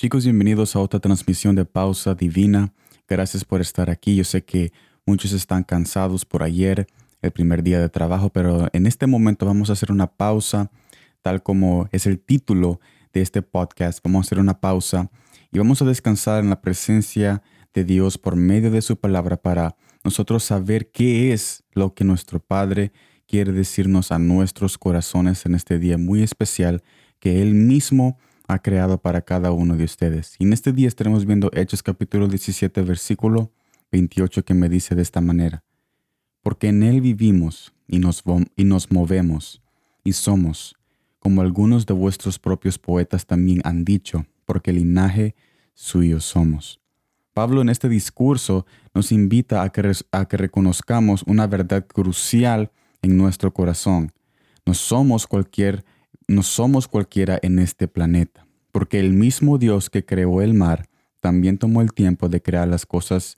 Chicos, bienvenidos a otra transmisión de Pausa Divina. Gracias por estar aquí. Yo sé que muchos están cansados por ayer, el primer día de trabajo, pero en este momento vamos a hacer una pausa, tal como es el título de este podcast. Vamos a hacer una pausa y vamos a descansar en la presencia de Dios por medio de su palabra para nosotros saber qué es lo que nuestro Padre quiere decirnos a nuestros corazones en este día muy especial que Él mismo ha creado para cada uno de ustedes. Y en este día estaremos viendo Hechos capítulo 17, versículo 28 que me dice de esta manera. Porque en Él vivimos y nos, y nos movemos y somos, como algunos de vuestros propios poetas también han dicho, porque linaje suyo somos. Pablo en este discurso nos invita a que, a que reconozcamos una verdad crucial en nuestro corazón. No somos cualquier no somos cualquiera en este planeta, porque el mismo Dios que creó el mar también tomó el tiempo de crear las cosas,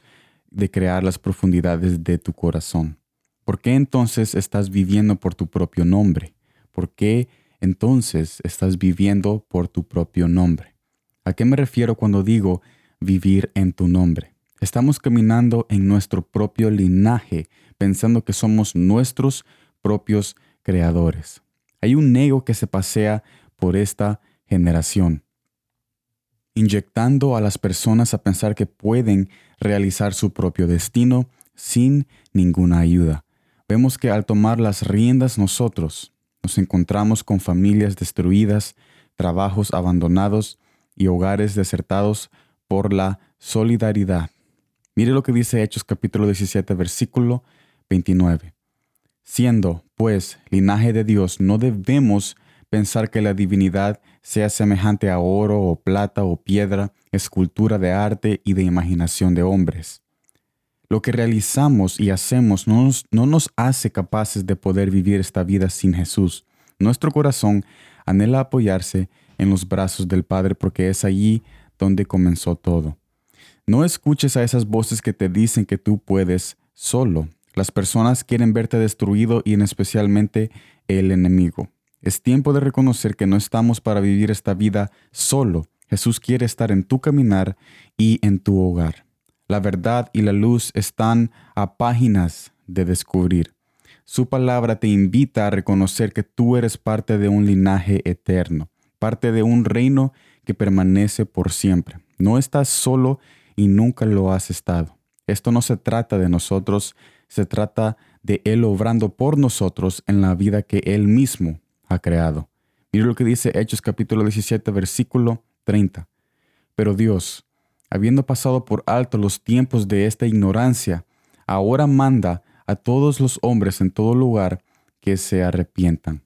de crear las profundidades de tu corazón. ¿Por qué entonces estás viviendo por tu propio nombre? ¿Por qué entonces estás viviendo por tu propio nombre? ¿A qué me refiero cuando digo vivir en tu nombre? Estamos caminando en nuestro propio linaje, pensando que somos nuestros propios creadores. Hay un ego que se pasea por esta generación, inyectando a las personas a pensar que pueden realizar su propio destino sin ninguna ayuda. Vemos que al tomar las riendas nosotros nos encontramos con familias destruidas, trabajos abandonados y hogares desertados por la solidaridad. Mire lo que dice Hechos capítulo 17 versículo 29. Siendo, pues, linaje de Dios, no debemos pensar que la divinidad sea semejante a oro o plata o piedra, escultura de arte y de imaginación de hombres. Lo que realizamos y hacemos no nos, no nos hace capaces de poder vivir esta vida sin Jesús. Nuestro corazón anhela apoyarse en los brazos del Padre porque es allí donde comenzó todo. No escuches a esas voces que te dicen que tú puedes solo. Las personas quieren verte destruido y en especialmente el enemigo. Es tiempo de reconocer que no estamos para vivir esta vida solo. Jesús quiere estar en tu caminar y en tu hogar. La verdad y la luz están a páginas de descubrir. Su palabra te invita a reconocer que tú eres parte de un linaje eterno, parte de un reino que permanece por siempre. No estás solo y nunca lo has estado. Esto no se trata de nosotros, se trata de Él obrando por nosotros en la vida que Él mismo ha creado. Mira lo que dice Hechos capítulo 17, versículo 30. Pero Dios, habiendo pasado por alto los tiempos de esta ignorancia, ahora manda a todos los hombres en todo lugar que se arrepientan.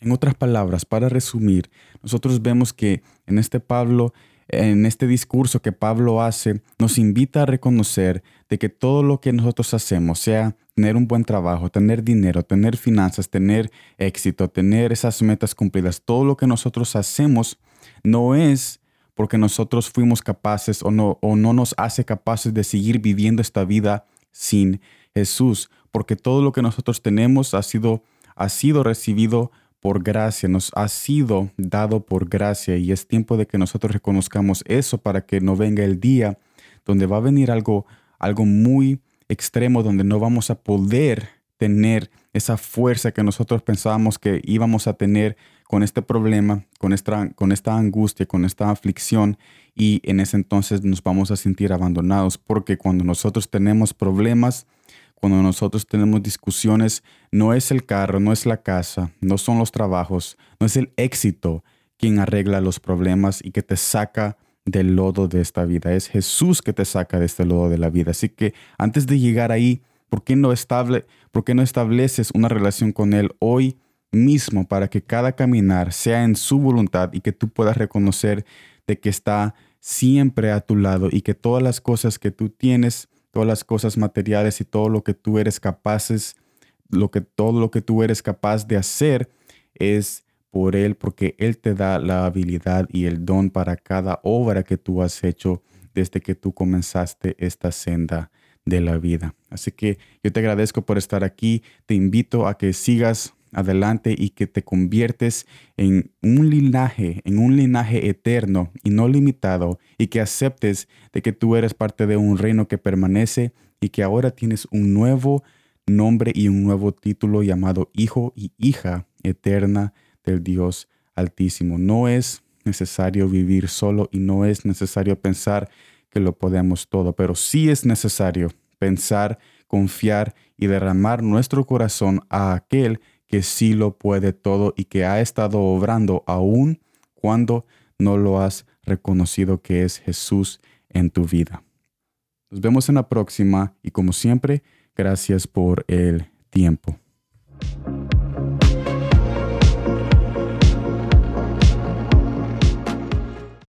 En otras palabras, para resumir, nosotros vemos que en este Pablo en este discurso que Pablo hace, nos invita a reconocer de que todo lo que nosotros hacemos, sea tener un buen trabajo, tener dinero, tener finanzas, tener éxito, tener esas metas cumplidas, todo lo que nosotros hacemos no es porque nosotros fuimos capaces o no, o no nos hace capaces de seguir viviendo esta vida sin Jesús, porque todo lo que nosotros tenemos ha sido, ha sido recibido por gracia, nos ha sido dado por gracia y es tiempo de que nosotros reconozcamos eso para que no venga el día donde va a venir algo, algo muy extremo, donde no vamos a poder tener esa fuerza que nosotros pensábamos que íbamos a tener con este problema, con esta, con esta angustia, con esta aflicción y en ese entonces nos vamos a sentir abandonados porque cuando nosotros tenemos problemas, cuando nosotros tenemos discusiones, no es el carro, no es la casa, no son los trabajos, no es el éxito quien arregla los problemas y que te saca del lodo de esta vida. Es Jesús que te saca de este lodo de la vida. Así que antes de llegar ahí, ¿por qué no, estable, por qué no estableces una relación con Él hoy mismo para que cada caminar sea en su voluntad y que tú puedas reconocer de que está siempre a tu lado y que todas las cosas que tú tienes todas las cosas materiales y todo lo que tú eres capaces, lo que todo lo que tú eres capaz de hacer es por él porque él te da la habilidad y el don para cada obra que tú has hecho desde que tú comenzaste esta senda de la vida. Así que yo te agradezco por estar aquí, te invito a que sigas adelante y que te conviertes en un linaje, en un linaje eterno y no limitado y que aceptes de que tú eres parte de un reino que permanece y que ahora tienes un nuevo nombre y un nuevo título llamado hijo y hija eterna del Dios Altísimo. No es necesario vivir solo y no es necesario pensar que lo podemos todo, pero sí es necesario pensar, confiar y derramar nuestro corazón a aquel que sí lo puede todo y que ha estado obrando aún cuando no lo has reconocido que es Jesús en tu vida. Nos vemos en la próxima y como siempre, gracias por el tiempo.